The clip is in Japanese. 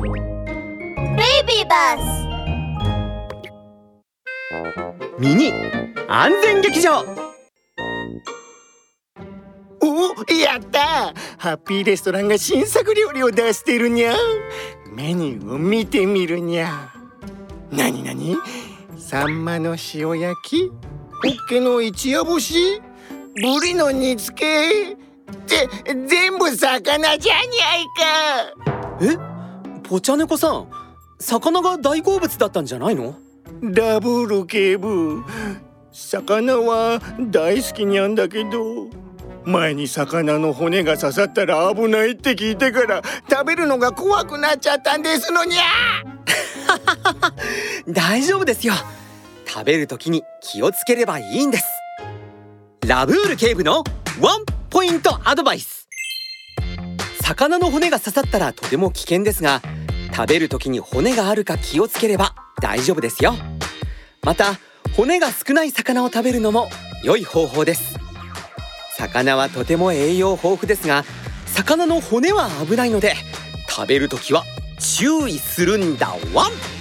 ベイビーバスミニ安全劇場。おやった。ハッピーレストランが新作料理を出してるにゃメニューを見てみるにゃ。なになにサンマの塩焼き。ホッケの一夜干し。ブリの煮付け。って全部魚じゃにゃいか。え？ポチャネコさん魚が大好物だったんじゃないの？ダブル警部。魚は大好きにゃんだけど前に魚の骨が刺さったら危ないって聞いてから食べるのが怖くなっちゃったんですのにゃ 大丈夫ですよ。食べる時に気をつければいいんです。ラブール警部のワンポイントアドバイス。魚の骨が刺さったらとても危険ですが食べる時に骨があるか気をつければ大丈夫ですよ。また骨が少ない魚を食べるのも良い方法です。魚はとても栄養豊富ですが魚の骨は危ないので食べる時は注意するんだ。ワン！